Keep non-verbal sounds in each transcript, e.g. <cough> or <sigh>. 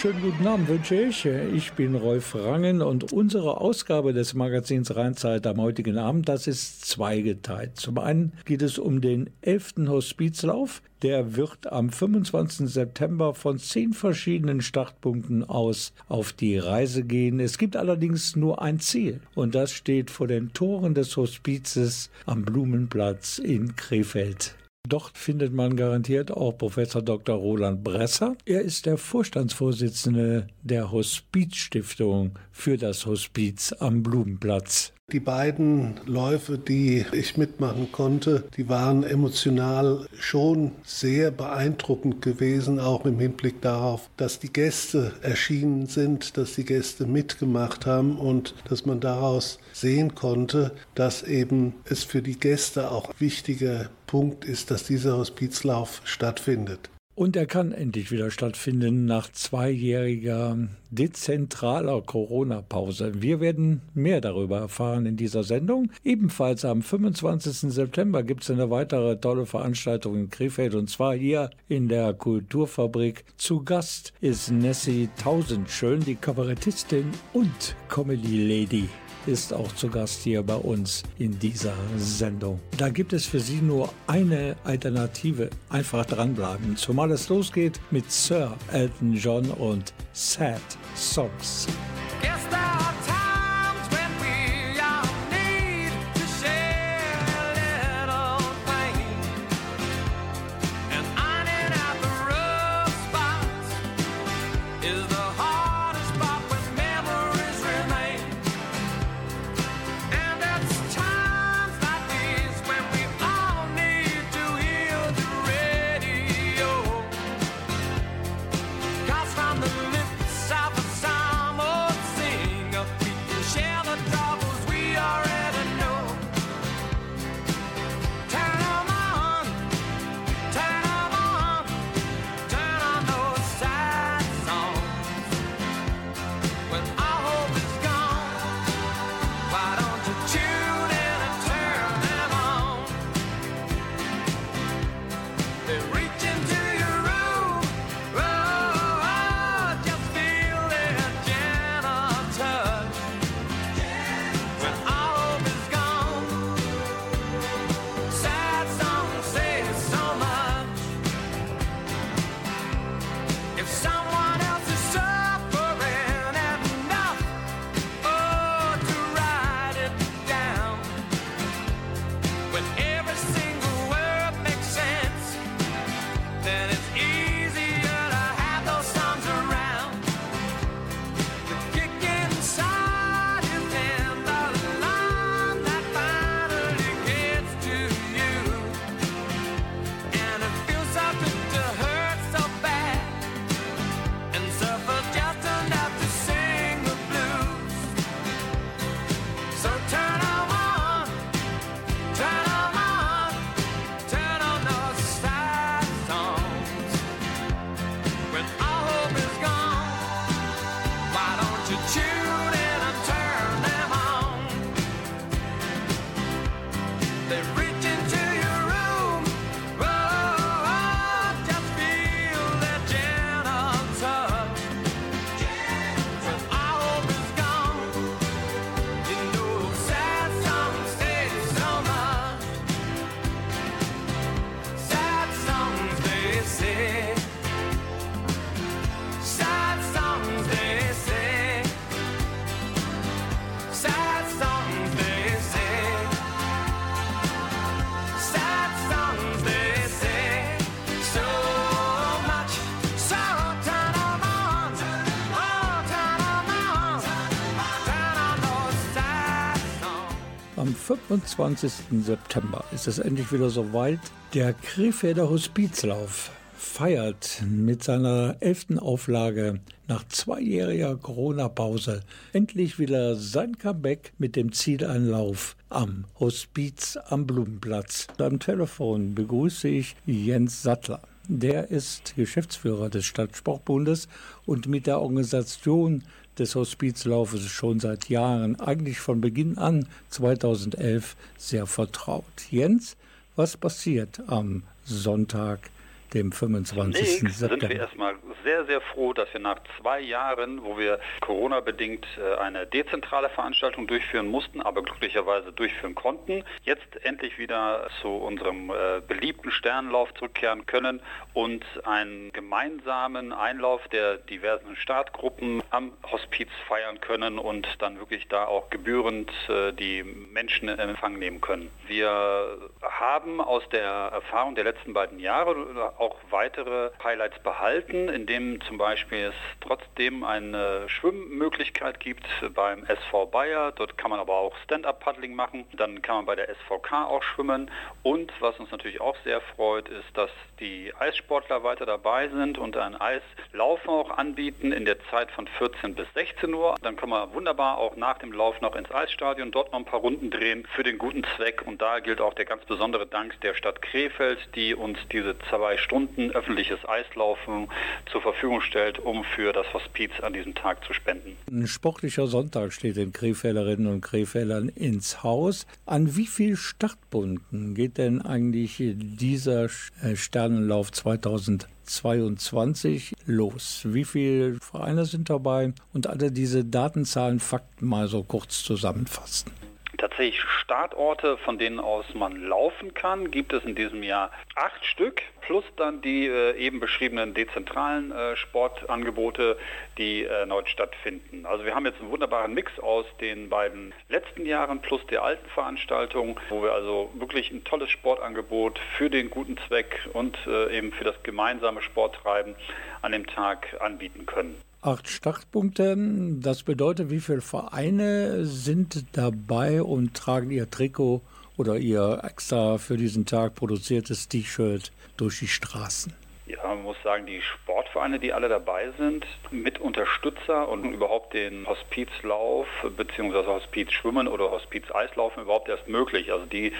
Schönen guten Abend wünsche ich. Ich bin Rolf Rangen und unsere Ausgabe des Magazins Rheinzeit am heutigen Abend, das ist zweigeteilt. Zum einen geht es um den 11. Hospizlauf. Der wird am 25. September von zehn verschiedenen Startpunkten aus auf die Reise gehen. Es gibt allerdings nur ein Ziel und das steht vor den Toren des Hospizes am Blumenplatz in Krefeld. Dort findet man garantiert auch Professor Dr. Roland Bresser. Er ist der Vorstandsvorsitzende der Hospizstiftung für das Hospiz am Blumenplatz. Die beiden Läufe, die ich mitmachen konnte, die waren emotional schon sehr beeindruckend gewesen, auch im Hinblick darauf, dass die Gäste erschienen sind, dass die Gäste mitgemacht haben und dass man daraus sehen konnte, dass eben es für die Gäste auch wichtiger Punkt ist, dass dieser Hospizlauf stattfindet. Und er kann endlich wieder stattfinden nach zweijähriger dezentraler Corona-Pause. Wir werden mehr darüber erfahren in dieser Sendung. Ebenfalls am 25. September gibt es eine weitere tolle Veranstaltung in Krefeld und zwar hier in der Kulturfabrik. Zu Gast ist Nessie Tausendschön, die Kabarettistin und Comedy Lady ist auch zu Gast hier bei uns in dieser Sendung. Da gibt es für Sie nur eine Alternative. Einfach dranbleiben, zumal es losgeht mit Sir Elton John und Sad Songs. 25. September ist es endlich wieder soweit. Der Krefelder Hospizlauf feiert mit seiner elften Auflage nach zweijähriger Corona-Pause endlich wieder sein Comeback mit dem Zieleinlauf am Hospiz am Blumenplatz. Am Telefon begrüße ich Jens Sattler. der ist Geschäftsführer des Stadtsportbundes und mit der Organisation des Hospizlaufes schon seit Jahren, eigentlich von Beginn an 2011, sehr vertraut. Jens, was passiert am Sonntag, dem 25. Zunächst September. sind wir erstmal sehr, sehr froh, dass wir nach zwei Jahren, wo wir Corona-bedingt äh, eine dezentrale Veranstaltung durchführen mussten, aber glücklicherweise durchführen konnten, jetzt endlich wieder zu unserem äh, beliebten Sternenlauf zurückkehren können und einen gemeinsamen Einlauf der diversen Startgruppen am Hospiz feiern können und dann wirklich da auch gebührend äh, die Menschen in Empfang nehmen können. Wir haben aus der Erfahrung der letzten beiden Jahre auch weitere Highlights behalten, indem zum Beispiel es trotzdem eine Schwimmmöglichkeit gibt beim SV Bayer. Dort kann man aber auch Stand-up-Paddling machen. Dann kann man bei der SVK auch schwimmen. Und was uns natürlich auch sehr freut, ist, dass die Eissportler weiter dabei sind und ein Eislaufen auch anbieten in der Zeit von 14 bis 16 Uhr. Dann kann man wunderbar auch nach dem Lauf noch ins Eisstadion, dort noch ein paar Runden drehen für den guten Zweck. Und da gilt auch der ganz besondere Dank der Stadt Krefeld, die uns diese zwei öffentliches Eislaufen zur Verfügung stellt, um für das Hospiz an diesem Tag zu spenden. Ein sportlicher Sonntag steht den Krefelderinnen und Krefeldern ins Haus. An wie viel Startbunden geht denn eigentlich dieser äh, Sternenlauf 2022 los? Wie viele Vereine sind dabei? Und alle diese Datenzahlen, Fakten mal so kurz zusammenfassen tatsächlich Startorte, von denen aus man laufen kann, gibt es in diesem Jahr acht Stück, plus dann die äh, eben beschriebenen dezentralen äh, Sportangebote, die erneut stattfinden. Also wir haben jetzt einen wunderbaren Mix aus den beiden letzten Jahren plus der alten Veranstaltung, wo wir also wirklich ein tolles Sportangebot für den guten Zweck und äh, eben für das gemeinsame Sporttreiben an dem Tag anbieten können acht Startpunkte. Das bedeutet, wie viele Vereine sind dabei und tragen ihr Trikot oder ihr extra für diesen Tag produziertes T-Shirt durch die Straßen? Ja, man muss sagen, die Sportvereine, die alle dabei sind, mit Unterstützer und überhaupt den Hospizlauf bzw. Hospizschwimmen oder Hospizeislaufen überhaupt erst möglich. Also die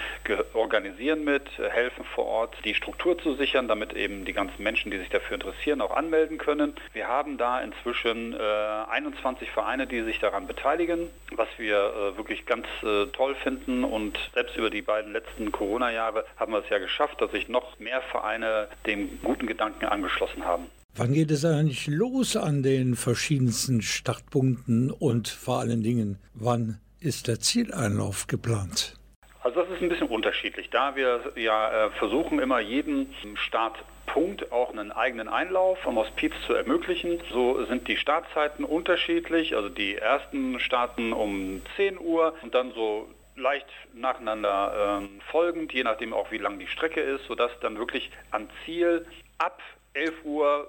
organisieren mit, helfen vor Ort, die Struktur zu sichern, damit eben die ganzen Menschen, die sich dafür interessieren, auch anmelden können. Wir haben da inzwischen äh, 21 Vereine, die sich daran beteiligen, was wir äh, wirklich ganz äh, toll finden und selbst über die beiden letzten Corona-Jahre haben wir es ja geschafft, dass sich noch mehr Vereine dem guten Gedanken Gedanken angeschlossen haben. Wann geht es eigentlich los an den verschiedensten Startpunkten und vor allen Dingen, wann ist der Zieleinlauf geplant? Also das ist ein bisschen unterschiedlich, da wir ja äh, versuchen immer jeden Startpunkt auch einen eigenen Einlauf vom Hospiz zu ermöglichen. So sind die Startzeiten unterschiedlich, also die ersten starten um 10 Uhr und dann so leicht nacheinander äh, folgend, je nachdem auch wie lang die Strecke ist, sodass dann wirklich am Ziel ab 11.30 Uhr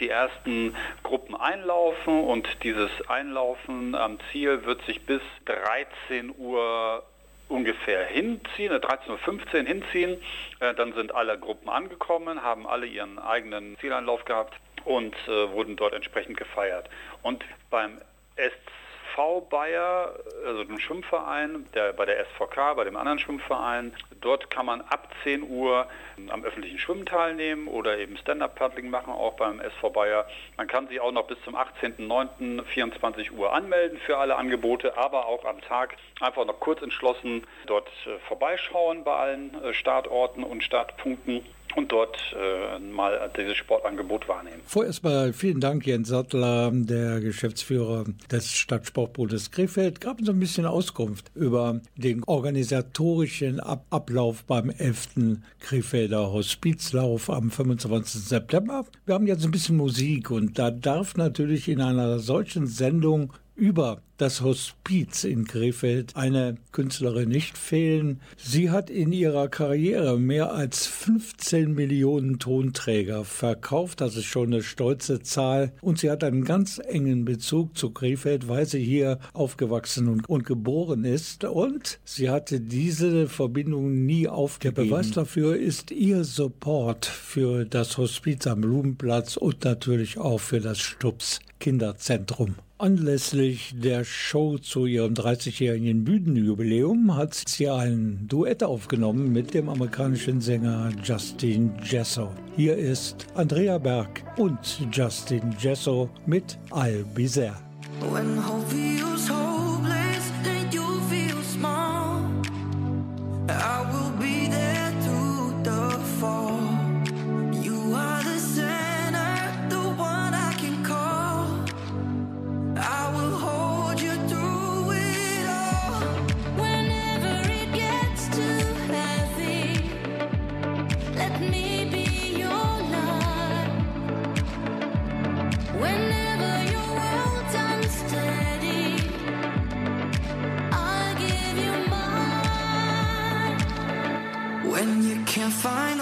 die ersten Gruppen einlaufen und dieses Einlaufen am Ziel wird sich bis 13 Uhr ungefähr hinziehen, 13.15 Uhr hinziehen. Äh, dann sind alle Gruppen angekommen, haben alle ihren eigenen Zieleinlauf gehabt und äh, wurden dort entsprechend gefeiert. Und beim SC SV Bayer, also dem Schwimmverein, der, bei der SVK, bei dem anderen Schwimmverein. Dort kann man ab 10 Uhr am öffentlichen Schwimmen teilnehmen oder eben Stand-Up-Paddling machen, auch beim SV Bayer. Man kann sich auch noch bis zum 18.09. 24 Uhr anmelden für alle Angebote, aber auch am Tag einfach noch kurz entschlossen dort äh, vorbeischauen bei allen äh, Startorten und Startpunkten und dort äh, mal dieses Sportangebot wahrnehmen. Vorerst mal vielen Dank, Jens Sattler, der Geschäftsführer des Stadtsportbundes Krefeld. Gab uns ein bisschen Auskunft über den organisatorischen Ab Ablauf beim 11. Krefelder Hospizlauf am 25. September. Wir haben jetzt ein bisschen Musik und da darf natürlich in einer solchen Sendung über das Hospiz in Krefeld eine Künstlerin nicht fehlen. Sie hat in ihrer Karriere mehr als 15 Millionen Tonträger verkauft. Das ist schon eine stolze Zahl. Und sie hat einen ganz engen Bezug zu Krefeld, weil sie hier aufgewachsen und, und geboren ist. Und sie hatte diese Verbindung nie aufgegeben. Der Beweis dafür ist ihr Support für das Hospiz am Blumenplatz und natürlich auch für das Stups Kinderzentrum. Anlässlich der Show zu ihrem 30-jährigen Bühnenjubiläum hat sie ein Duett aufgenommen mit dem amerikanischen Sänger Justin Jesso. Hier ist Andrea Berg und Justin Jesso mit I'll Be There. When can't find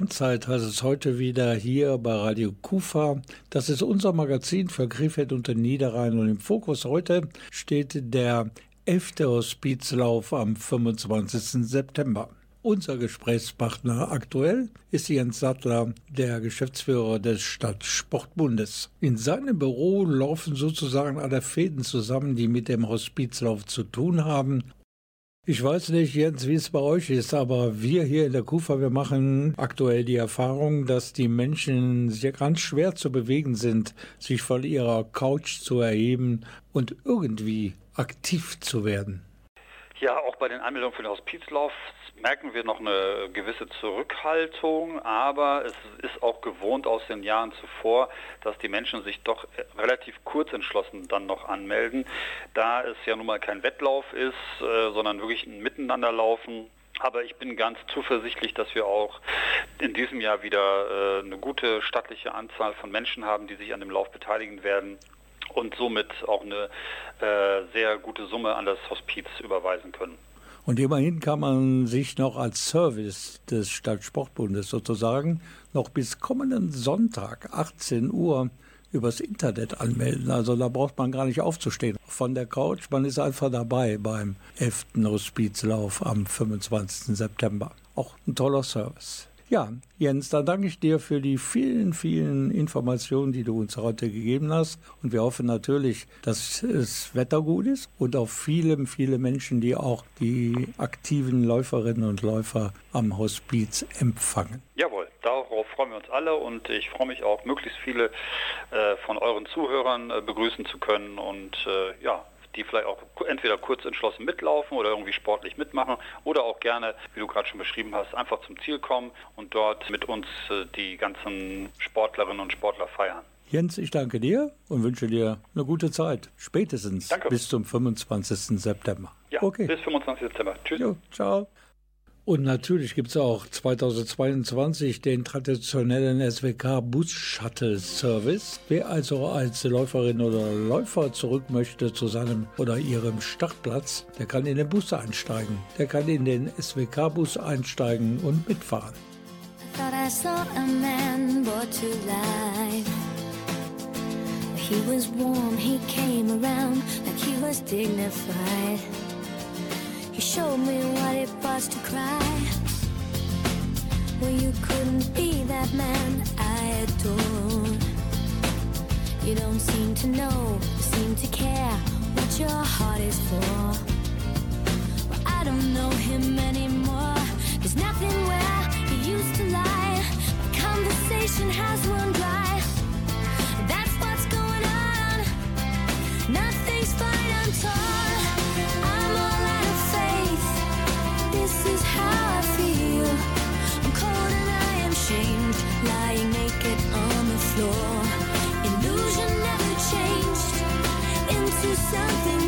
words. Rheinzeit heißt es heute wieder hier bei Radio Kufa. Das ist unser Magazin für Krefeld und den Niederrhein. Und im Fokus heute steht der 11. Hospizlauf am 25. September. Unser Gesprächspartner aktuell ist Jens Sattler, der Geschäftsführer des Stadtsportbundes. In seinem Büro laufen sozusagen alle Fäden zusammen, die mit dem Hospizlauf zu tun haben. Ich weiß nicht, Jens, wie es bei euch ist, aber wir hier in der Kufa, wir machen aktuell die Erfahrung, dass die Menschen sehr ganz schwer zu bewegen sind, sich von ihrer Couch zu erheben und irgendwie aktiv zu werden. Ja, auch bei den Anmeldungen für den Hospizlauf merken wir noch eine gewisse Zurückhaltung, aber es ist auch gewohnt aus den Jahren zuvor, dass die Menschen sich doch relativ kurz entschlossen dann noch anmelden, da es ja nun mal kein Wettlauf ist, äh, sondern wirklich ein Miteinanderlaufen. Aber ich bin ganz zuversichtlich, dass wir auch in diesem Jahr wieder äh, eine gute stattliche Anzahl von Menschen haben, die sich an dem Lauf beteiligen werden und somit auch eine äh, sehr gute Summe an das Hospiz überweisen können. Und immerhin kann man sich noch als Service des Stadtsportbundes sozusagen noch bis kommenden Sonntag 18 Uhr übers Internet anmelden. Also da braucht man gar nicht aufzustehen von der Couch. Man ist einfach dabei beim 11. Hospizlauf am 25. September. Auch ein toller Service. Ja, Jens, dann danke ich dir für die vielen, vielen Informationen, die du uns heute gegeben hast. Und wir hoffen natürlich, dass das Wetter gut ist und auch viele, viele Menschen, die auch die aktiven Läuferinnen und Läufer am Hospiz empfangen. Jawohl, darauf freuen wir uns alle und ich freue mich auch, möglichst viele äh, von euren Zuhörern äh, begrüßen zu können und äh, ja, die vielleicht auch entweder kurz entschlossen mitlaufen oder irgendwie sportlich mitmachen oder auch gerne, wie du gerade schon beschrieben hast, einfach zum Ziel kommen und dort mit uns äh, die ganzen Sportlerinnen und Sportler feiern. Jens, ich danke dir und wünsche dir eine gute Zeit. Spätestens Danke. bis zum 25. September. Ja, okay. bis 25. Dezember. Tschüss. Jo, ciao. Und natürlich gibt es auch 2022 den traditionellen SWK Bus Shuttle Service. Wer also als Läuferin oder Läufer zurück möchte zu seinem oder ihrem Startplatz, der kann in den Bus einsteigen. Der kann in den SWK Bus einsteigen und mitfahren. Thought I I saw a man brought to life. He was warm, he came around like he was dignified. He showed me what it was to cry. Well, you couldn't be that man I adored. You don't seem to know, seem to care what your heart is for. Well, I don't know him anymore. There's nothing where he used to lie. My conversation has run dry. That's what's going on. Nothing's fine, I'm torn. Is how I feel. I'm cold and I am shamed, lying naked on the floor. Illusion never changed into something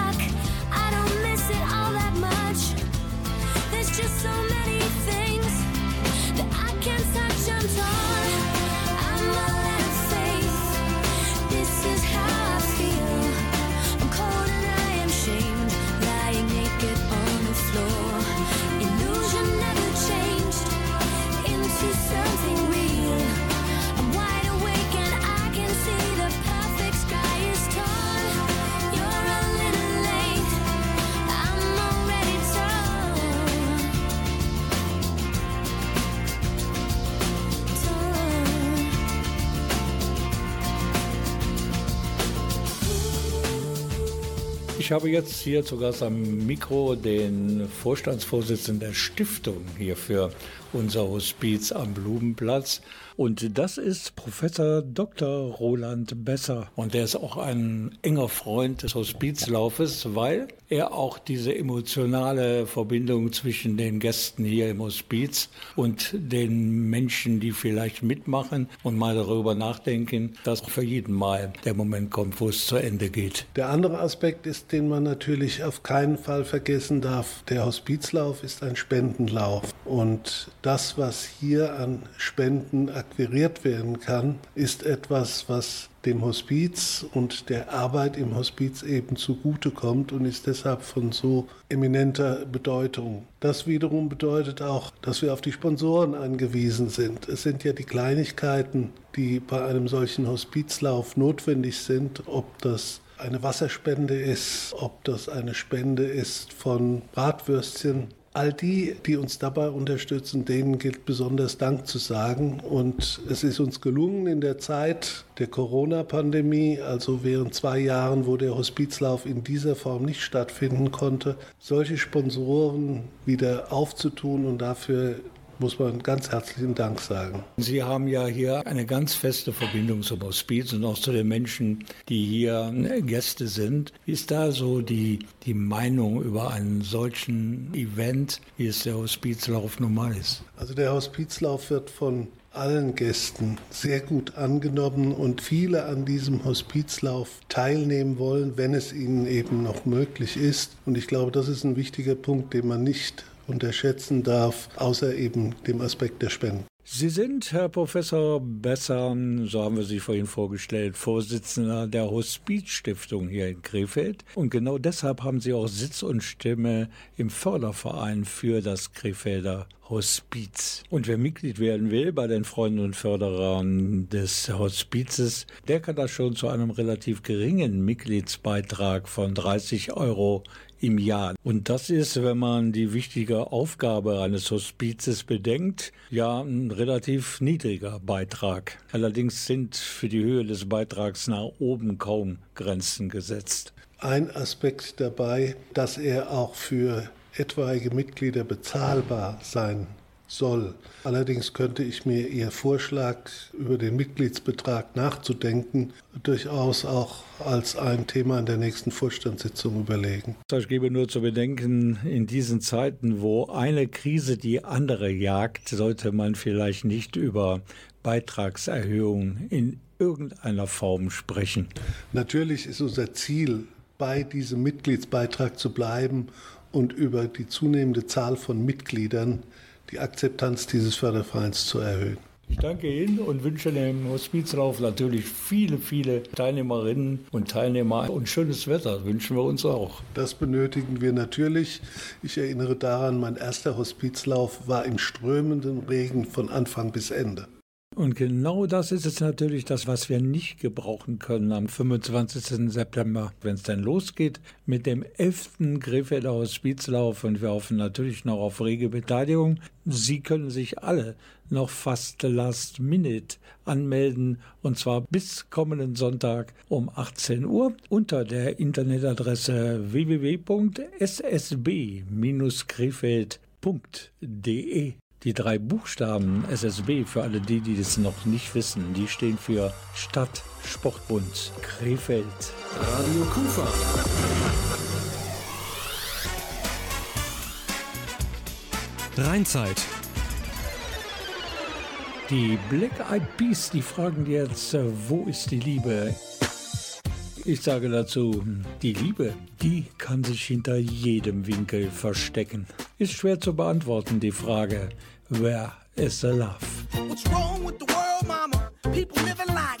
Ich habe jetzt hier zu Gast am Mikro den Vorstandsvorsitzenden der Stiftung hier für unser Hospiz am Blumenplatz. Und das ist Professor Dr. Roland Besser. Und der ist auch ein enger Freund des Hospizlaufes, weil er auch diese emotionale Verbindung zwischen den Gästen hier im Hospiz und den Menschen, die vielleicht mitmachen und mal darüber nachdenken, dass für jeden Mal der Moment kommt, wo es zu Ende geht. Der andere Aspekt ist, den man natürlich auf keinen Fall vergessen darf. Der Hospizlauf ist ein Spendenlauf. Und das, was hier an Spenden akquiriert werden kann, ist etwas, was dem Hospiz und der Arbeit im Hospiz eben zugutekommt und ist deshalb von so eminenter Bedeutung. Das wiederum bedeutet auch, dass wir auf die Sponsoren angewiesen sind. Es sind ja die Kleinigkeiten, die bei einem solchen Hospizlauf notwendig sind, ob das eine Wasserspende ist, ob das eine Spende ist von Bratwürstchen. All die, die uns dabei unterstützen, denen gilt besonders Dank zu sagen. Und es ist uns gelungen in der Zeit der Corona-Pandemie, also während zwei Jahren, wo der Hospizlauf in dieser Form nicht stattfinden konnte, solche Sponsoren wieder aufzutun und dafür muss man ganz herzlichen Dank sagen. Sie haben ja hier eine ganz feste Verbindung zum Hospiz und auch zu den Menschen, die hier Gäste sind. Wie ist da so die, die Meinung über einen solchen Event, wie es der Hospizlauf normal ist? Also der Hospizlauf wird von allen Gästen sehr gut angenommen und viele an diesem Hospizlauf teilnehmen wollen, wenn es ihnen eben noch möglich ist. Und ich glaube, das ist ein wichtiger Punkt, den man nicht unterschätzen darf, außer eben dem Aspekt der Spenden. Sie sind, Herr Professor Besser, so haben wir Sie vorhin vorgestellt, Vorsitzender der Hospizstiftung hier in Krefeld. Und genau deshalb haben Sie auch Sitz und Stimme im Förderverein für das Krefelder Hospiz. Und wer Mitglied werden will bei den Freunden und Förderern des Hospizes, der kann das schon zu einem relativ geringen Mitgliedsbeitrag von 30 Euro im Jahr. Und das ist, wenn man die wichtige Aufgabe eines Hospizes bedenkt, ja ein relativ niedriger Beitrag. Allerdings sind für die Höhe des Beitrags nach oben kaum Grenzen gesetzt. Ein Aspekt dabei, dass er auch für etwaige Mitglieder bezahlbar sein soll. Allerdings könnte ich mir Ihr Vorschlag, über den Mitgliedsbetrag nachzudenken, durchaus auch als ein Thema in der nächsten Vorstandssitzung überlegen. Ich gebe nur zu bedenken, in diesen Zeiten, wo eine Krise die andere jagt, sollte man vielleicht nicht über Beitragserhöhung in irgendeiner Form sprechen. Natürlich ist unser Ziel, bei diesem Mitgliedsbeitrag zu bleiben und über die zunehmende Zahl von Mitgliedern die Akzeptanz dieses Fördervereins zu erhöhen. Ich danke Ihnen und wünsche dem Hospizlauf natürlich viele, viele Teilnehmerinnen und Teilnehmer und schönes Wetter wünschen wir uns auch. Das benötigen wir natürlich. Ich erinnere daran, mein erster Hospizlauf war im strömenden Regen von Anfang bis Ende. Und genau das ist es natürlich das, was wir nicht gebrauchen können am 25. September, wenn es dann losgeht mit dem 11. Krefelder Hospizlauf. Und wir hoffen natürlich noch auf rege Beteiligung. Sie können sich alle noch fast last minute anmelden und zwar bis kommenden Sonntag um 18 Uhr unter der Internetadresse www.ssb-krefeld.de. Die drei Buchstaben SSB, für alle die, die das noch nicht wissen, die stehen für Stadt Sportbund Krefeld. Radio Kufa. Rheinzeit. Die Black Eyed Peas, die fragen jetzt, äh, wo ist die Liebe? Ich sage dazu, die Liebe, die kann sich hinter jedem Winkel verstecken. Ist schwer zu beantworten, die Frage, wer ist the love? What's wrong with the world, mama? People living like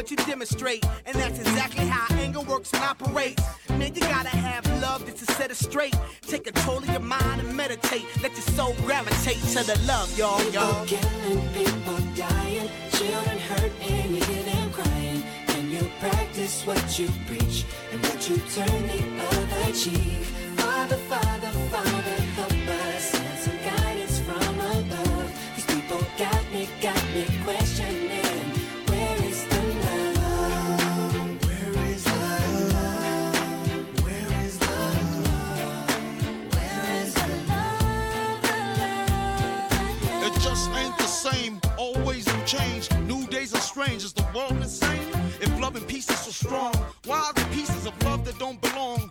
what you demonstrate. And that's exactly how anger works and operates. Man, you gotta have love just to set it straight. Take control of your mind and meditate. Let your soul gravitate to the love, y'all, y'all. People killing, people dying, children hurt, and you hear them crying. And you practice what you preach and what you turn the other cheek. Father, Father, Father, days are strange. Is the world insane? If love and peace is so strong, why are the pieces of love that don't belong?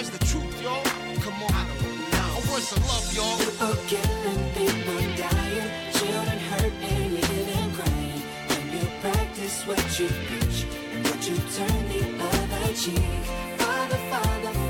Where's the truth, y'all? Come on. Know. Where's the love, y'all? People dying, children and crying. And you practice what you preach and what you turn the other cheek. Father, Father,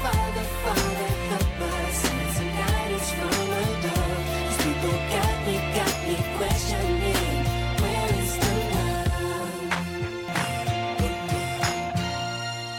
Father, Father.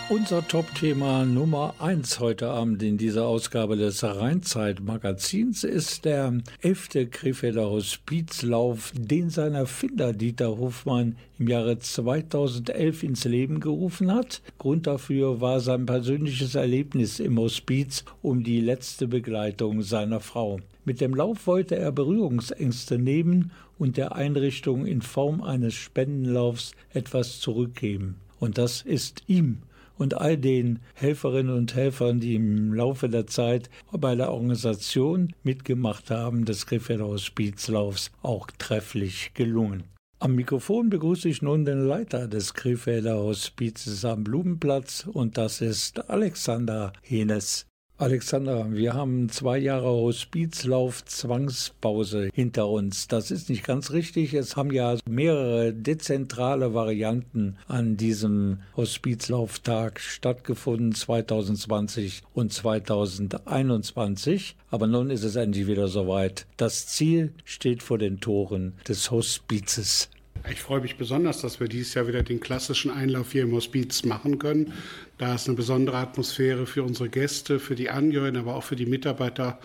Unser Top-Thema Nummer 1 heute Abend in dieser Ausgabe des Rheinzeit-Magazins ist der 11. Krefelder Hospizlauf, den sein Erfinder Dieter Hofmann im Jahre 2011 ins Leben gerufen hat. Grund dafür war sein persönliches Erlebnis im Hospiz um die letzte Begleitung seiner Frau. Mit dem Lauf wollte er Berührungsängste nehmen und der Einrichtung in Form eines Spendenlaufs etwas zurückgeben. Und das ist ihm und all den Helferinnen und Helfern, die im Laufe der Zeit bei der Organisation mitgemacht haben, des Krefelder Hospizlaufs auch trefflich gelungen. Am Mikrofon begrüße ich nun den Leiter des Krefelder Hospizes am Blumenplatz und das ist Alexander Henes. Alexander, wir haben zwei Jahre Hospizlauf Zwangspause hinter uns. Das ist nicht ganz richtig. Es haben ja mehrere dezentrale Varianten an diesem Hospizlauftag stattgefunden, 2020 und 2021. Aber nun ist es endlich wieder soweit. Das Ziel steht vor den Toren des Hospizes. Ich freue mich besonders, dass wir dieses Jahr wieder den klassischen Einlauf hier im Hospiz machen können. Da ist eine besondere Atmosphäre für unsere Gäste, für die Angehörigen, aber auch für die Mitarbeiter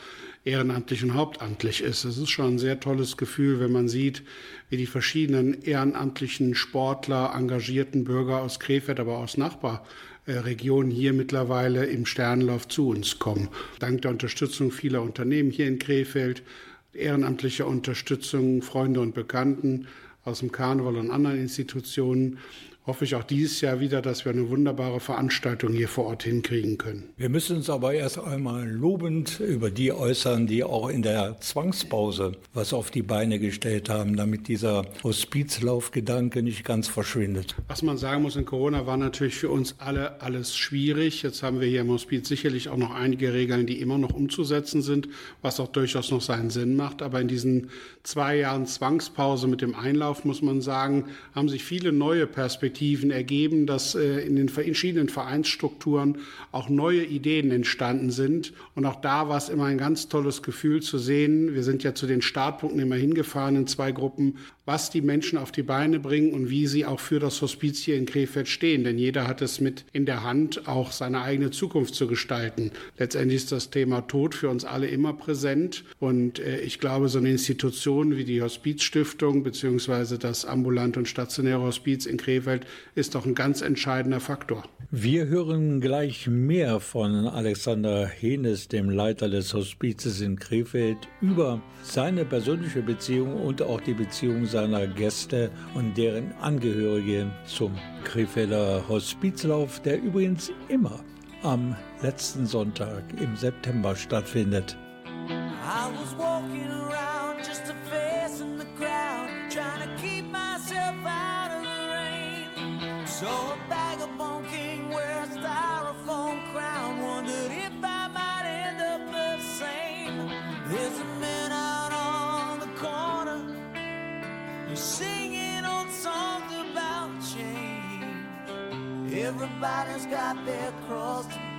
ehrenamtlich und hauptamtlich ist. Es ist schon ein sehr tolles Gefühl, wenn man sieht, wie die verschiedenen ehrenamtlichen Sportler, engagierten Bürger aus Krefeld, aber aus Nachbarregionen hier mittlerweile im Sternlauf zu uns kommen. Dank der Unterstützung vieler Unternehmen hier in Krefeld, ehrenamtlicher Unterstützung, Freunde und Bekannten aus dem Karneval und anderen Institutionen hoffe ich auch dieses Jahr wieder, dass wir eine wunderbare Veranstaltung hier vor Ort hinkriegen können. Wir müssen uns aber erst einmal lobend über die äußern, die auch in der Zwangspause was auf die Beine gestellt haben, damit dieser Hospizlaufgedanke nicht ganz verschwindet. Was man sagen muss, in Corona war natürlich für uns alle alles schwierig. Jetzt haben wir hier im Hospiz sicherlich auch noch einige Regeln, die immer noch umzusetzen sind, was auch durchaus noch seinen Sinn macht. Aber in diesen zwei Jahren Zwangspause mit dem Einlauf, muss man sagen, haben sich viele neue Perspektiven Perspektiven ergeben, dass äh, in den verschiedenen Vereinsstrukturen auch neue Ideen entstanden sind. Und auch da war es immer ein ganz tolles Gefühl zu sehen. Wir sind ja zu den Startpunkten immer hingefahren in zwei Gruppen, was die Menschen auf die Beine bringen und wie sie auch für das Hospiz hier in Krefeld stehen. Denn jeder hat es mit in der Hand, auch seine eigene Zukunft zu gestalten. Letztendlich ist das Thema Tod für uns alle immer präsent. Und äh, ich glaube, so eine Institution wie die Hospizstiftung beziehungsweise das ambulante und stationäre Hospiz in Krefeld ist doch ein ganz entscheidender Faktor. Wir hören gleich mehr von Alexander Henes, dem Leiter des Hospizes in Krefeld, über seine persönliche Beziehung und auch die Beziehung seiner Gäste und deren Angehörige zum Krefelder Hospizlauf, der übrigens immer am letzten Sonntag im September stattfindet. I I. There's a man out singing old songs about change. Everybody's got their cross to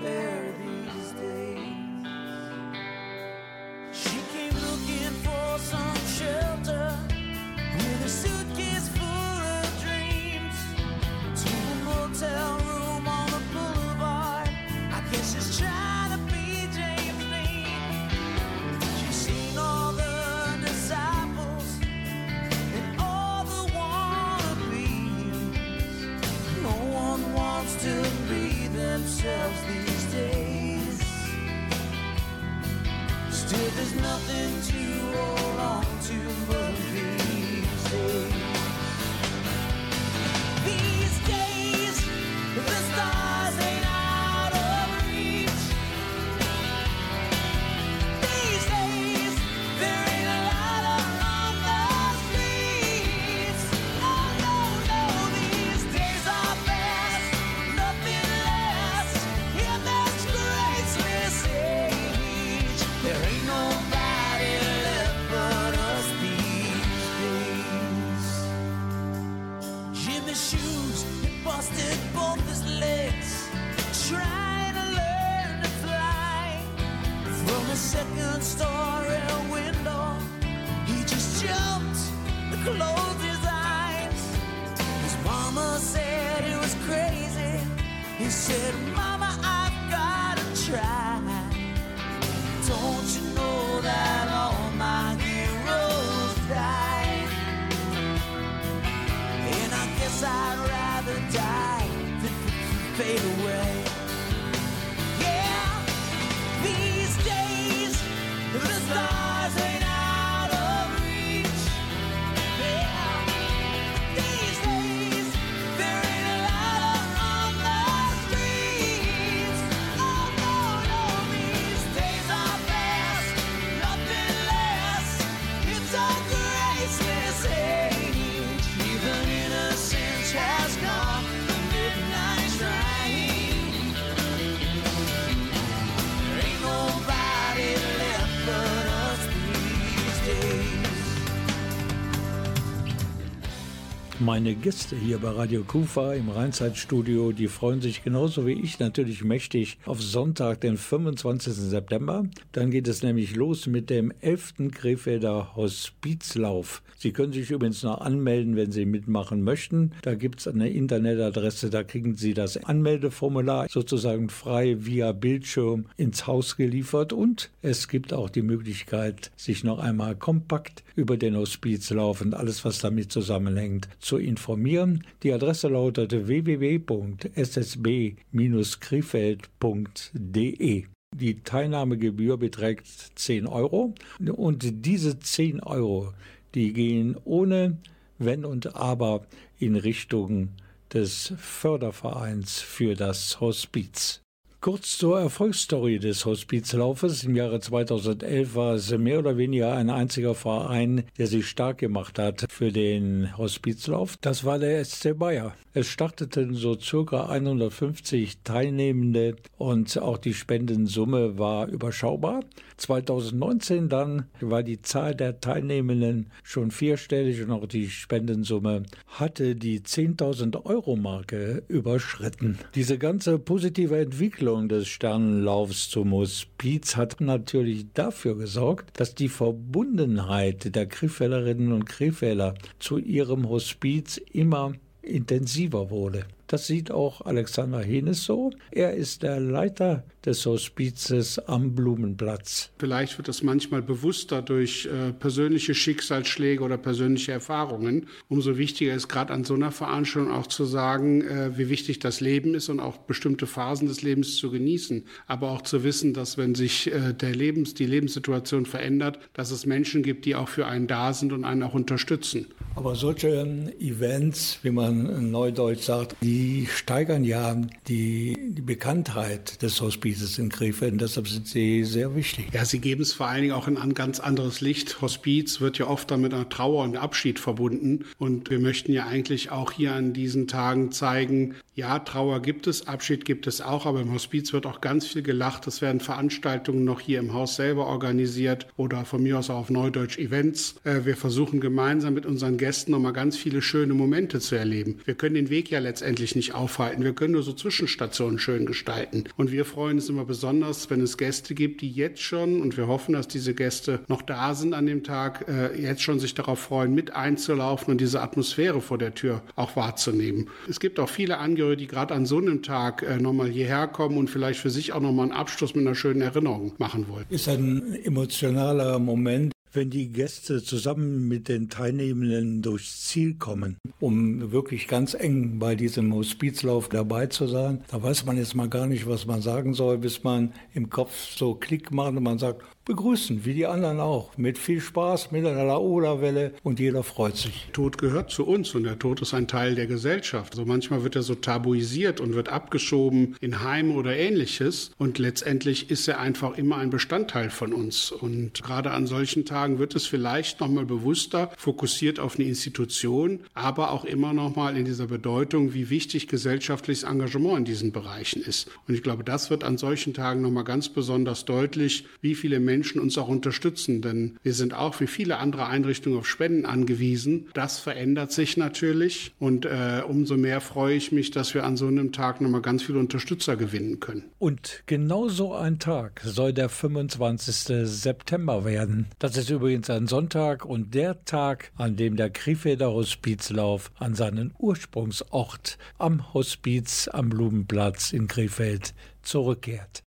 Meine Gäste hier bei Radio Kufa im Rheinzeitstudio, die freuen sich genauso wie ich natürlich mächtig auf Sonntag, den 25. September. Dann geht es nämlich los mit dem 11. Krefelder Hospizlauf. Sie können sich übrigens noch anmelden, wenn Sie mitmachen möchten. Da gibt es eine Internetadresse, da kriegen Sie das Anmeldeformular sozusagen frei via Bildschirm ins Haus geliefert und es gibt auch die Möglichkeit, sich noch einmal kompakt über den Hospizlauf und alles, was damit zusammenhängt, zu informieren. Die Adresse lautet www.ssb-krefeld.de. Die Teilnahmegebühr beträgt 10 Euro und diese 10 Euro, die gehen ohne Wenn und Aber in Richtung des Fördervereins für das Hospiz. Kurz zur Erfolgsstory des Hospizlaufes. Im Jahre 2011 war es mehr oder weniger ein einziger Verein, der sich stark gemacht hat für den Hospizlauf. Das war der SC Bayer. Es starteten so circa 150 Teilnehmende und auch die Spendensumme war überschaubar. 2019 dann war die Zahl der Teilnehmenden schon vierstellig und auch die Spendensumme hatte die 10.000 Euro Marke überschritten. Diese ganze positive Entwicklung des Sternenlaufs zum Hospiz hat natürlich dafür gesorgt, dass die Verbundenheit der Krefelderinnen und Krefelder zu ihrem Hospiz immer intensiver wurde. Das sieht auch Alexander Henes so. Er ist der Leiter des Hospizes am Blumenplatz. Vielleicht wird es manchmal bewusster durch äh, persönliche Schicksalsschläge oder persönliche Erfahrungen. Umso wichtiger ist gerade an so einer Veranstaltung auch zu sagen, äh, wie wichtig das Leben ist und auch bestimmte Phasen des Lebens zu genießen. Aber auch zu wissen, dass wenn sich äh, der Lebens, die Lebenssituation verändert, dass es Menschen gibt, die auch für einen da sind und einen auch unterstützen. Aber solche ähm, Events, wie man neudeutsch sagt, die steigern ja die, die Bekanntheit des Hospizes in Krefeld. Und deshalb sind sie sehr wichtig. Ja, sie geben es vor allen Dingen auch in ein ganz anderes Licht. Hospiz wird ja oft dann mit einer Trauer und Abschied verbunden. Und wir möchten ja eigentlich auch hier an diesen Tagen zeigen, ja, Trauer gibt es, Abschied gibt es auch, aber im Hospiz wird auch ganz viel gelacht. Es werden Veranstaltungen noch hier im Haus selber organisiert oder von mir aus auch auf Neudeutsch Events. Äh, Wir versuchen gemeinsam mit unseren Gästen nochmal ganz viele schöne Momente zu erleben. Wir können den Weg ja letztendlich nicht aufhalten. Wir können nur so Zwischenstationen schön gestalten. Und wir freuen uns immer besonders, wenn es Gäste gibt, die jetzt schon, und wir hoffen, dass diese Gäste noch da sind an dem Tag, äh, jetzt schon sich darauf freuen, mit einzulaufen und diese Atmosphäre vor der Tür auch wahrzunehmen. Es gibt auch viele Angehörige, die gerade an so einem Tag äh, nochmal hierher kommen und vielleicht für sich auch nochmal einen Abschluss mit einer schönen Erinnerung machen wollen. Ist ein emotionaler Moment, wenn die Gäste zusammen mit den Teilnehmenden durchs Ziel kommen, um wirklich ganz eng bei diesem Hospizlauf dabei zu sein. Da weiß man jetzt mal gar nicht, was man sagen soll, bis man im Kopf so Klick macht und man sagt, begrüßen, wie die anderen auch, mit viel Spaß, mit einer Laola-Welle und jeder freut sich. Tod gehört zu uns und der Tod ist ein Teil der Gesellschaft. So manchmal wird er so tabuisiert und wird abgeschoben in Heime oder ähnliches und letztendlich ist er einfach immer ein Bestandteil von uns und gerade an solchen Tagen wird es vielleicht noch mal bewusster fokussiert auf eine Institution, aber auch immer noch mal in dieser Bedeutung, wie wichtig gesellschaftliches Engagement in diesen Bereichen ist. Und ich glaube, das wird an solchen Tagen noch mal ganz besonders deutlich, wie viele Menschen Menschen uns auch unterstützen, denn wir sind auch wie viele andere Einrichtungen auf Spenden angewiesen. Das verändert sich natürlich und äh, umso mehr freue ich mich, dass wir an so einem Tag nochmal ganz viele Unterstützer gewinnen können. Und genau so ein Tag soll der 25. September werden. Das ist übrigens ein Sonntag und der Tag, an dem der Krefelder Hospizlauf an seinen Ursprungsort am Hospiz am Blumenplatz in Krefeld zurückkehrt.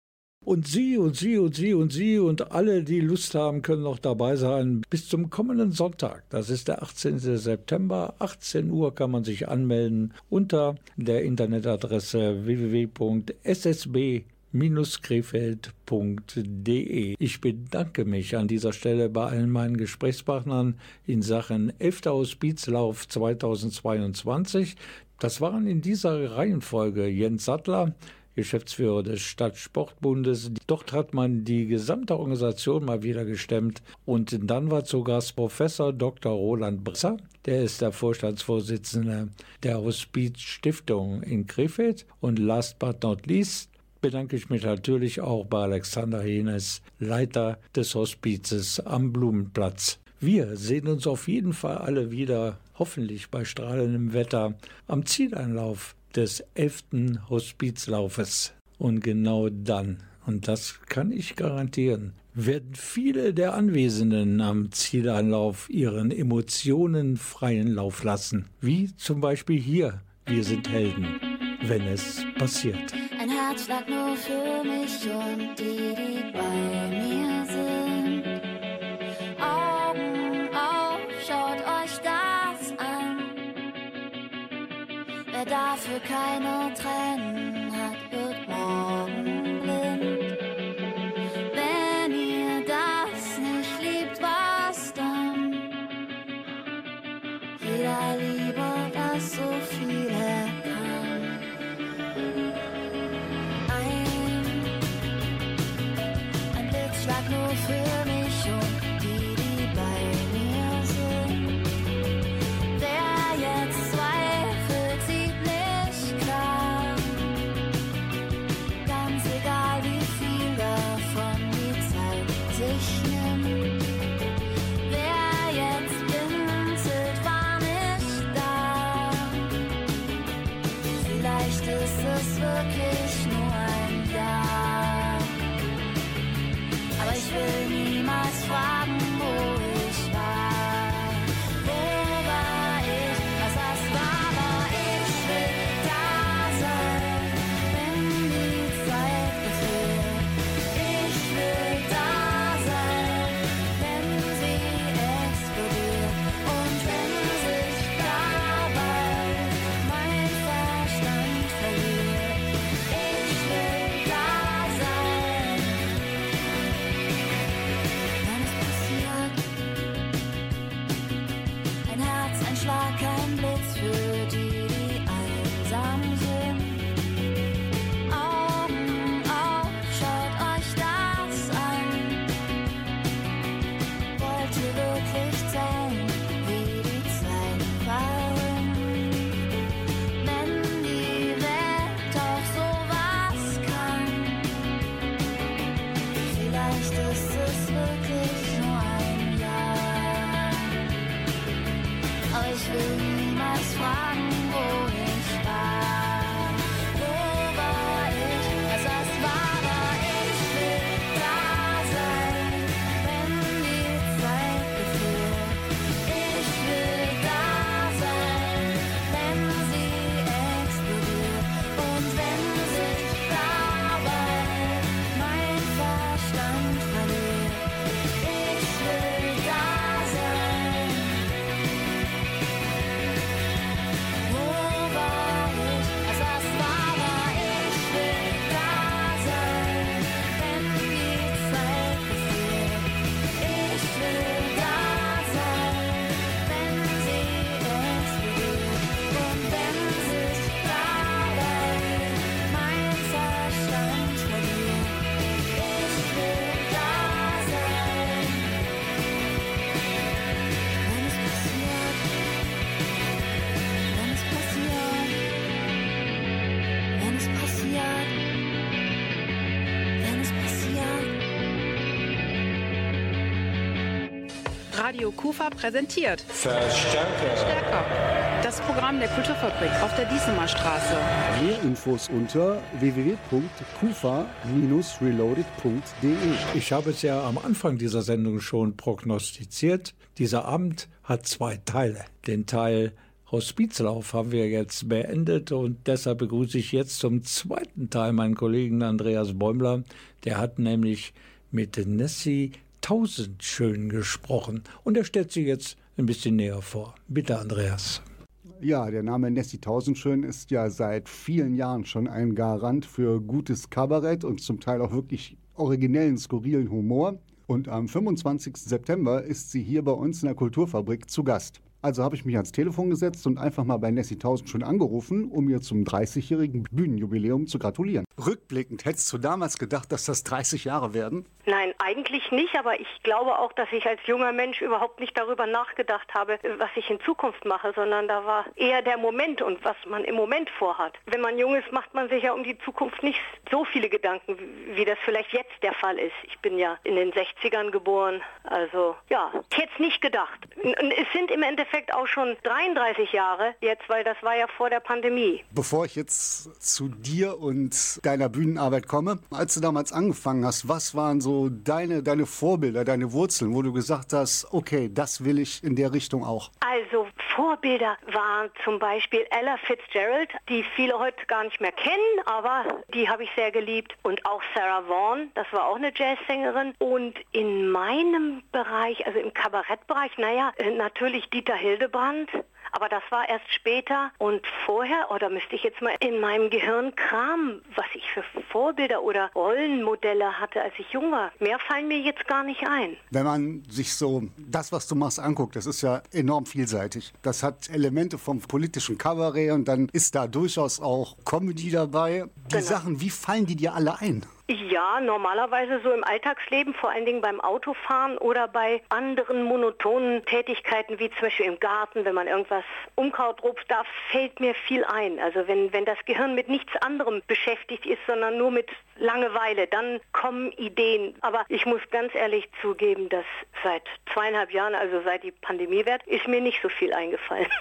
Und Sie und Sie und Sie und Sie und alle, die Lust haben, können noch dabei sein bis zum kommenden Sonntag. Das ist der 18. September. 18 Uhr kann man sich anmelden unter der Internetadresse www.ssb krefeld.de. Ich bedanke mich an dieser Stelle bei allen meinen Gesprächspartnern in Sachen 11. Hospizlauf 2022. Das waren in dieser Reihenfolge Jens Sattler, Geschäftsführer des Stadtsportbundes. Dort hat man die gesamte Organisation mal wieder gestemmt. Und dann war zu Gast Professor Dr. Roland Bresser. Der ist der Vorstandsvorsitzende der Hospiz Stiftung in Krefeld. Und last but not least bedanke ich mich natürlich auch bei Alexander Henes, Leiter des Hospizes am Blumenplatz. Wir sehen uns auf jeden Fall alle wieder, hoffentlich bei strahlendem Wetter, am Zieleinlauf des 11. Hospizlaufes. Und genau dann, und das kann ich garantieren, werden viele der Anwesenden am Zieleinlauf ihren Emotionen freien Lauf lassen. Wie zum Beispiel hier, wir sind Helden, wenn es passiert. Ein Herzschlag nur für mich und die, die bei mir dafür keine Tränen Radio Kufa präsentiert. Verstärker. Stärker. Das Programm der Kulturfabrik auf der Diesemer Straße. Mehr Infos unter www.kufa-reloaded.de. Ich habe es ja am Anfang dieser Sendung schon prognostiziert. Dieser Abend hat zwei Teile. Den Teil Hospizlauf haben wir jetzt beendet und deshalb begrüße ich jetzt zum zweiten Teil meinen Kollegen Andreas Bäumler. Der hat nämlich mit Nessie Tausendschön gesprochen und er stellt sie jetzt ein bisschen näher vor. Bitte, Andreas. Ja, der Name Nessie Tausendschön ist ja seit vielen Jahren schon ein Garant für gutes Kabarett und zum Teil auch wirklich originellen, skurrilen Humor. Und am 25. September ist sie hier bei uns in der Kulturfabrik zu Gast. Also habe ich mich ans Telefon gesetzt und einfach mal bei Nessie Tausend schon angerufen, um ihr zum 30-jährigen Bühnenjubiläum zu gratulieren. Rückblickend, hättest du damals gedacht, dass das 30 Jahre werden? Nein, eigentlich nicht, aber ich glaube auch, dass ich als junger Mensch überhaupt nicht darüber nachgedacht habe, was ich in Zukunft mache, sondern da war eher der Moment und was man im Moment vorhat. Wenn man jung ist, macht man sich ja um die Zukunft nicht so viele Gedanken, wie das vielleicht jetzt der Fall ist. Ich bin ja in den 60ern geboren, also ja, ich hätte es nicht gedacht. Und es sind im Endeffekt auch schon 33 Jahre jetzt, weil das war ja vor der Pandemie. Bevor ich jetzt zu dir und deiner Bühnenarbeit komme, als du damals angefangen hast, was waren so deine, deine Vorbilder, deine Wurzeln, wo du gesagt hast, okay, das will ich in der Richtung auch? Also Vorbilder waren zum Beispiel Ella Fitzgerald, die viele heute gar nicht mehr kennen, aber die habe ich sehr geliebt. Und auch Sarah Vaughan, das war auch eine Jazzsängerin. Und in meinem Bereich, also im Kabarettbereich, naja, äh, natürlich Dieter Hildebrand. Aber das war erst später und vorher, oder müsste ich jetzt mal in meinem Gehirn kramen, was ich für Vorbilder oder Rollenmodelle hatte, als ich jung war. Mehr fallen mir jetzt gar nicht ein. Wenn man sich so das, was du machst, anguckt, das ist ja enorm vielseitig. Das hat Elemente vom politischen Kabarett und dann ist da durchaus auch Comedy dabei. Die Genau. Sachen, wie fallen die dir alle ein? Ja, normalerweise so im Alltagsleben, vor allen Dingen beim Autofahren oder bei anderen monotonen Tätigkeiten, wie zum Beispiel im Garten, wenn man irgendwas Unkraut rupft, da fällt mir viel ein. Also wenn, wenn das Gehirn mit nichts anderem beschäftigt ist, sondern nur mit Langeweile, dann kommen Ideen. Aber ich muss ganz ehrlich zugeben, dass seit zweieinhalb Jahren, also seit die Pandemie wird, ist mir nicht so viel eingefallen. <laughs>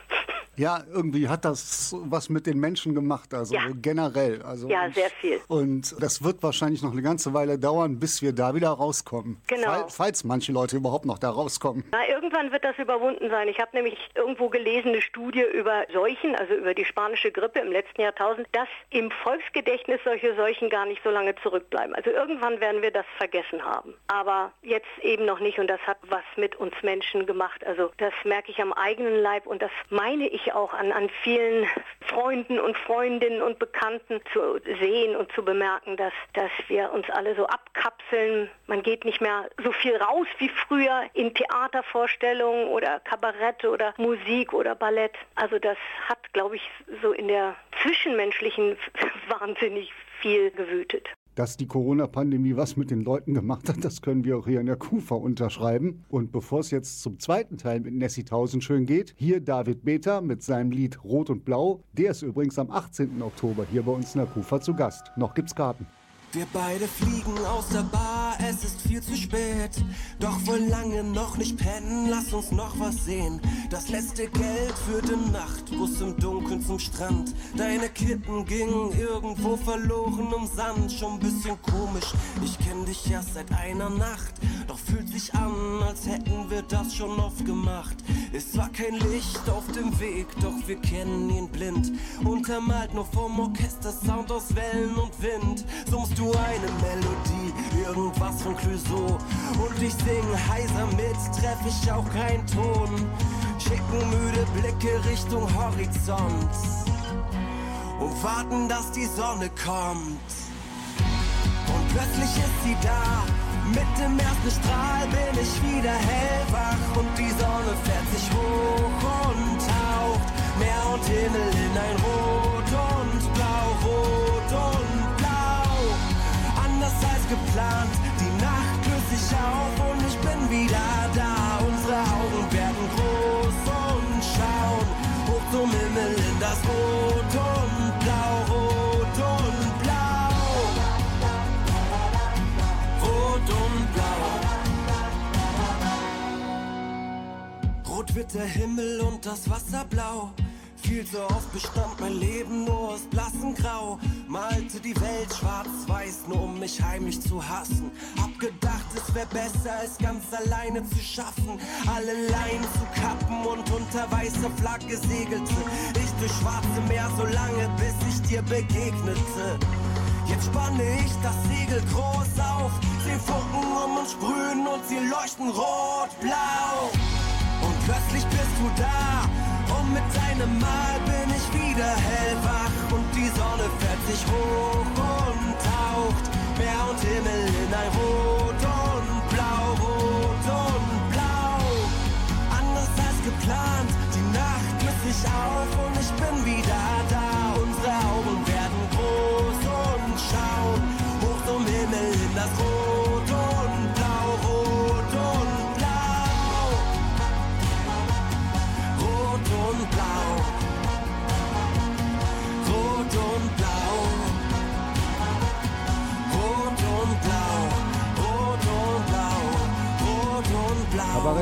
Ja, irgendwie hat das was mit den Menschen gemacht, also Ja. generell. Also Ja, sehr viel. Und das wird wahrscheinlich noch eine ganze Weile dauern, bis wir da wieder rauskommen. Genau. Fall, falls manche Leute überhaupt noch da rauskommen. Na, irgendwann wird das überwunden sein. Ich habe nämlich irgendwo gelesen, eine Studie über Seuchen, also über die spanische Grippe im letzten Jahrtausend, dass im Volksgedächtnis solche Seuchen gar nicht so lange zurückbleiben. Also irgendwann werden wir das vergessen haben. Aber jetzt eben noch nicht und das hat was mit uns Menschen gemacht. Also das merke ich am eigenen Leib und das meine ich auch an, an vielen Freunden und Freundinnen und Bekannten zu sehen und zu bemerken, dass, dass wir uns alle so abkapseln. Man geht nicht mehr so viel raus wie früher in Theatervorstellungen oder Kabarette oder Musik oder Ballett. Also das hat, glaube ich, so in der zwischenmenschlichen <laughs> wahnsinnig viel gewütet. Dass die Corona-Pandemie was mit den Leuten gemacht hat, das können wir auch hier in der KUFA unterschreiben. Und bevor es jetzt zum zweiten Teil mit Nessie Tausendschön geht, hier David Beter mit seinem Lied Rot und Blau. Der ist übrigens am 18. Oktober hier bei uns in der KUFA zu Gast. Noch gibt's Karten. Wir beide fliegen aus der Bar, es ist viel zu spät. Doch wohl lange noch nicht pennen, lass uns noch was sehen. Das letzte Geld für den Nachtbus im Dunkeln zum Strand. Deine Kippen gingen irgendwo verloren im Sand. Schon ein bisschen komisch, ich kenn dich erst seit einer Nacht. Doch fühlt sich an, als hätten wir das schon oft gemacht. Ist zwar kein Licht auf dem Weg, doch wir kennen ihn blind. Untermalt nur vom Orchester Sound aus Wellen und Wind. Summst du eine Melodie, irgendwas von Clouseau. Und ich sing heiser mit, treff ich auch keinen Ton. Schicken müde Blicke Richtung Horizont. Und warten, dass die Sonne kommt. Und plötzlich ist sie da. Mit dem ersten Strahl bin ich wieder hellwach und die Sonne fährt sich hoch und taucht Meer und Himmel in ein Rot und Blau, Rot und geplant, die Nacht löst sich auf und ich bin wieder da. Unsere Augen werden groß und schauen hoch zum Himmel in das Rot und Blau, Rot und Blau. Rot und Blau. wird der Himmel und das Wasser blau. Viel zu oft bestand mein Leben nur aus blassem Grau. Malte die Welt schwarz-weiß, nur um mich heimlich zu hassen. Hab gedacht, es wär besser, es ganz alleine zu schaffen. Alle Leinen zu kappen und unter weißer Flagge segelte. Ich durch schwarze Meer so lange, bis ich dir begegnete. Jetzt spanne ich das Segel groß auf. Sie funken um uns sprühen und sie leuchten rot-blau. Und plötzlich bist du da und mit deinem Mal bin ich wieder hellwach und die Sonne fährt sich hoch und taucht Meer und Himmel in ein Rot und Blau, Rot und Blau. Anders als geplant, die Nacht löst sich auf und ich bin wieder da. Unsere Augen werden groß und schauen hoch zum Himmel in das Rot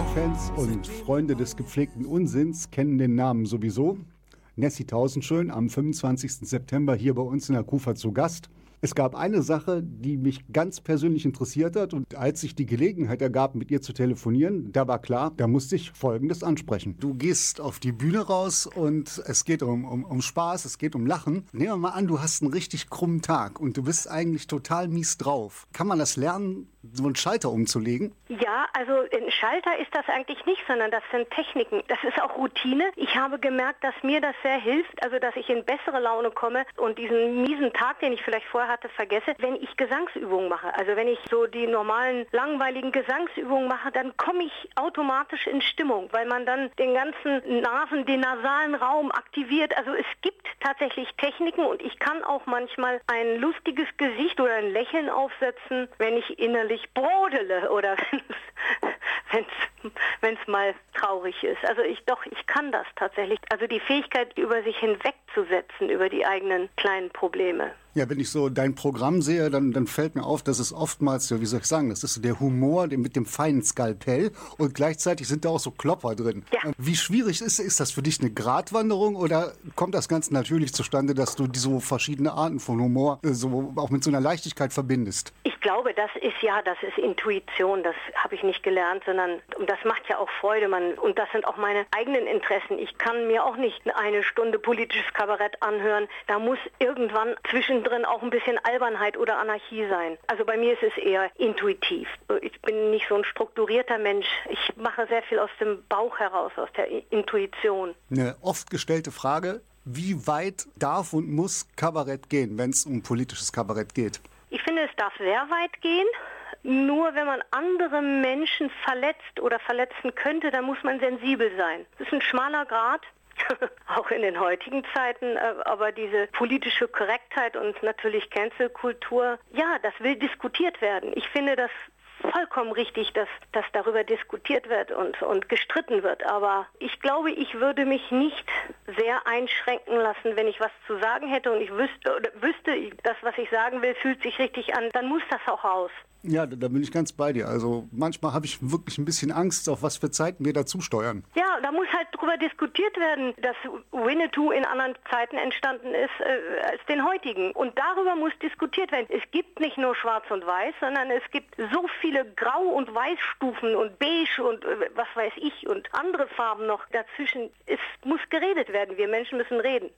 Kabarettfans und Freunde des gepflegten Unsinns kennen den Namen sowieso. Nessie Tausendschön am 25. September hier bei uns in der Kufa zu Gast. Es gab eine Sache, die mich ganz persönlich interessiert hat und als sich die Gelegenheit ergab, mit ihr zu telefonieren, da war klar, da musste ich Folgendes ansprechen. Du gehst auf die Bühne raus und es geht um, um, um Spaß, es geht um Lachen. Nehmen wir mal an, du hast einen richtig krummen Tag und du bist eigentlich total mies drauf. Kann man das lernen, so einen Schalter umzulegen? Ja, also ein Schalter ist das eigentlich nicht, sondern das sind Techniken. Das ist auch Routine. Ich habe gemerkt, dass mir das sehr hilft, also dass ich in bessere Laune komme und diesen miesen Tag, den ich vielleicht vorher hatte, vergesse, wenn ich Gesangsübungen mache. Also wenn ich so die normalen langweiligen Gesangsübungen mache, dann komme ich automatisch in Stimmung, weil man dann den ganzen Nasen, den nasalen Raum aktiviert. Also es gibt tatsächlich Techniken und ich kann auch manchmal ein lustiges Gesicht oder ein Lächeln aufsetzen, wenn ich innerlich brodele oder <laughs> wenn es mal traurig ist. Also ich doch, ich kann das tatsächlich. Also die Fähigkeit, über sich hinwegzusetzen, über die eigenen kleinen Probleme. Ja, wenn ich so dein Programm sehe, dann, dann fällt mir auf, dass es oftmals, ja, wie soll ich sagen, das ist so der Humor mit dem feinen Skalpell und gleichzeitig sind da auch so Klopper drin. Ja. Wie schwierig ist, ist das für dich eine Gratwanderung oder kommt das ganz natürlich zustande, dass du diese verschiedene Arten von Humor äh, so auch mit so einer Leichtigkeit verbindest? Ich glaube, das ist ja, das ist Intuition, das habe ich nicht gelernt, sondern und das macht ja auch Freude. Man, und das sind auch meine eigenen Interessen. Ich kann mir auch nicht eine Stunde politisches Kabarett anhören. Da muss irgendwann zwischendrin auch ein bisschen Albernheit oder Anarchie sein. Also bei mir ist es eher intuitiv. Ich bin nicht so ein strukturierter Mensch. Ich mache sehr viel aus dem Bauch heraus, aus der Intuition. Eine oft gestellte Frage, wie weit darf und muss Kabarett gehen, wenn es um politisches Kabarett geht? Ich finde, es darf sehr weit gehen. Nur wenn man andere Menschen verletzt oder verletzen könnte, dann muss man sensibel sein. Das ist ein schmaler Grad. <laughs> auch in den heutigen Zeiten, äh, aber diese politische Korrektheit und natürlich Cancel-Kultur, ja, das will diskutiert werden. Ich finde das vollkommen richtig, dass, dass darüber diskutiert wird und, und gestritten wird. Aber ich glaube, ich würde mich nicht sehr einschränken lassen, wenn ich was zu sagen hätte und ich wüsste, wüsste, das, was ich sagen will, fühlt sich richtig an, dann muss das auch raus. Ja, da, da bin ich ganz bei dir. Also manchmal habe ich wirklich ein bisschen Angst, auf was für Zeiten wir dazu steuern. Ja, da muss halt drüber diskutiert werden, dass Winnetou in anderen Zeiten entstanden ist äh, als den heutigen. Und darüber muss diskutiert werden. Es gibt nicht nur Schwarz und Weiß, sondern es gibt so viele Grau- und Weißstufen und Beige und äh, was weiß ich und andere Farben noch dazwischen. Es muss geredet werden. Wir Menschen müssen reden.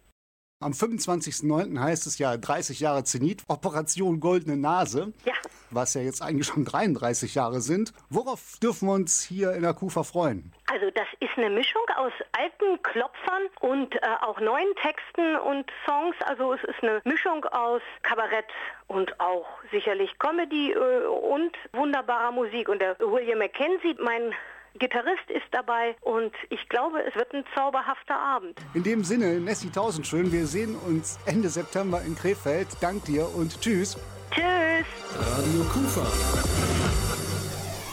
Am 25.09. heißt es ja 30 Jahre Zenit, Operation Goldene Nase, Ja. was ja jetzt eigentlich schon 33 Jahre sind. Worauf dürfen wir uns hier in der Kufa freuen? Also das ist eine Mischung aus alten Klopfern und äh, auch neuen Texten und Songs. Also es ist eine Mischung aus Kabarett und auch sicherlich Comedy äh, und wunderbarer Musik. Und der William Mackenzie, mein Gitarrist, ist dabei und ich glaube, es wird ein zauberhafter Abend. In dem Sinne, Nessie Tausendschön, wir sehen uns Ende September in Krefeld. Dank dir und tschüss. Tschüss. Radio Kufa.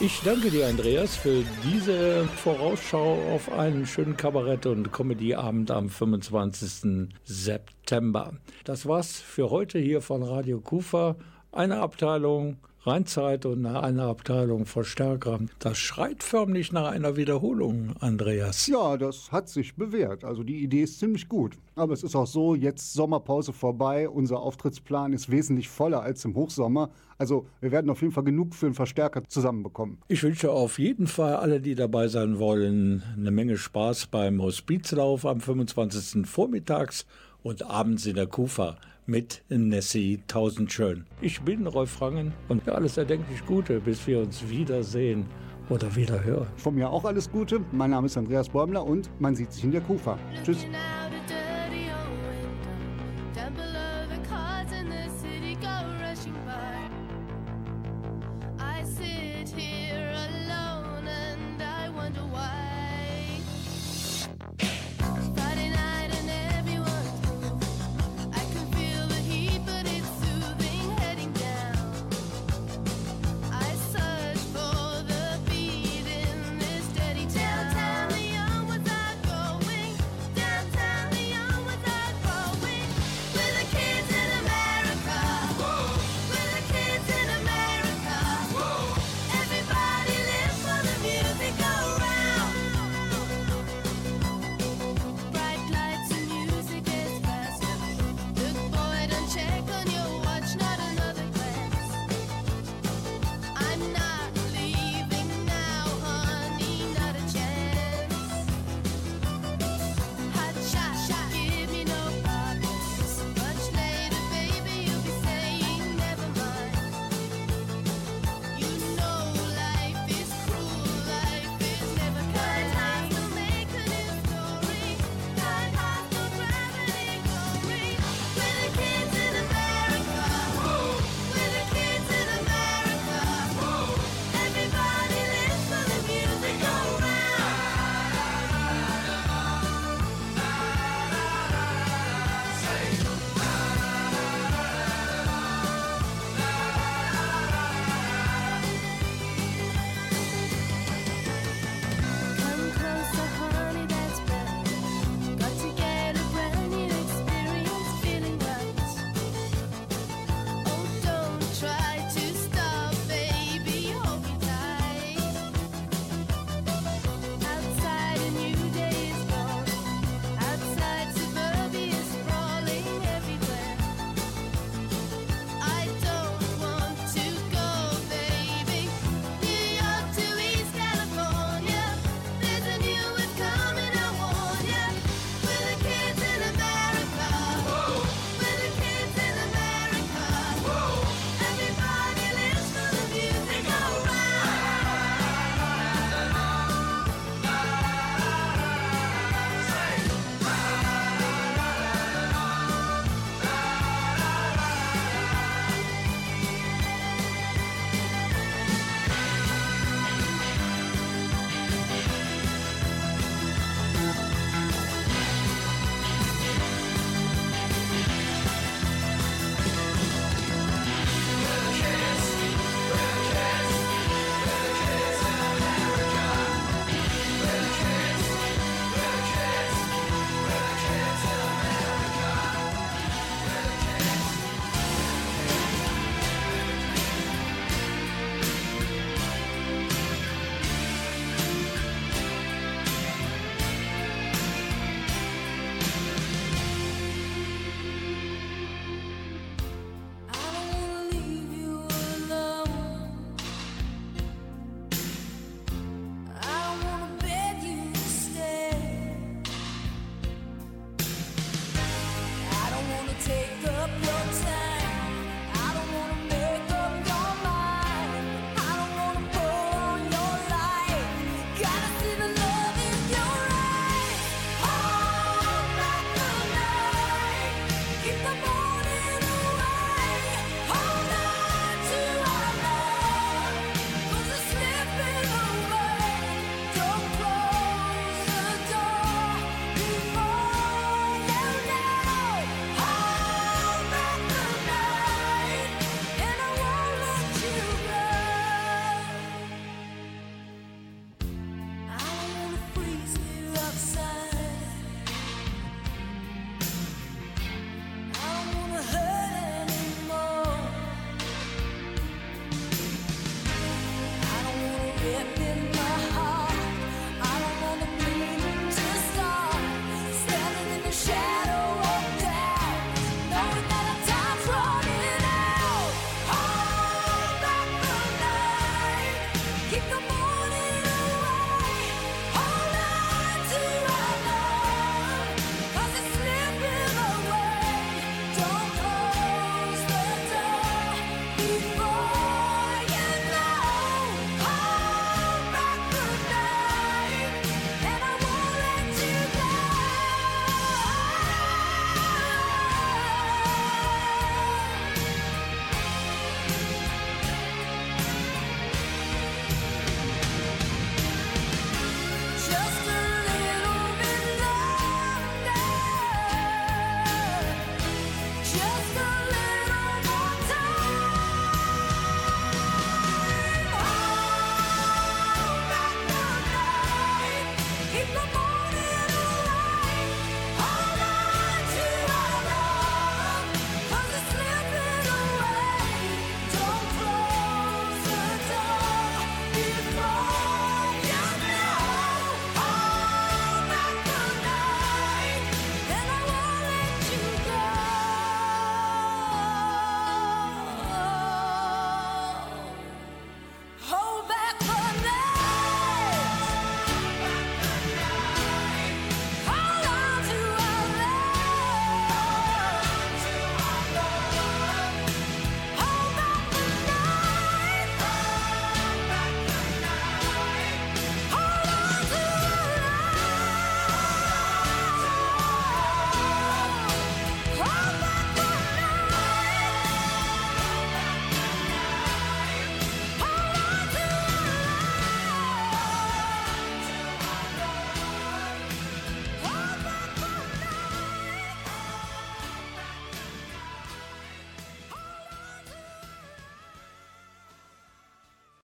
Ich danke dir, Andreas, für diese Vorausschau auf einen schönen Kabarett- und Comedyabend am 25. September. Das war's für heute hier von Radio Kufa. Eine Abteilung Rheinzeit und eine Abteilung Verstärker. Das schreit förmlich nach einer Wiederholung, Andreas. Ja, das hat sich bewährt. Also die Idee ist ziemlich gut. Aber es ist auch so, jetzt Sommerpause vorbei. Unser Auftrittsplan ist wesentlich voller als im Hochsommer. Also wir werden auf jeden Fall genug für einen Verstärker zusammenbekommen. Ich wünsche auf jeden Fall alle, die dabei sein wollen, eine Menge Spaß beim Hospizlauf am 25. vormittags und abends in der Kufa mit Nessie Tausendschön. Ich bin Rolf Rangen und alles erdenklich Gute, bis wir uns wiedersehen oder wieder hören. Von mir auch alles Gute. Mein Name ist Andreas Bäumler und man sieht sich in der Kufa. Tschüss.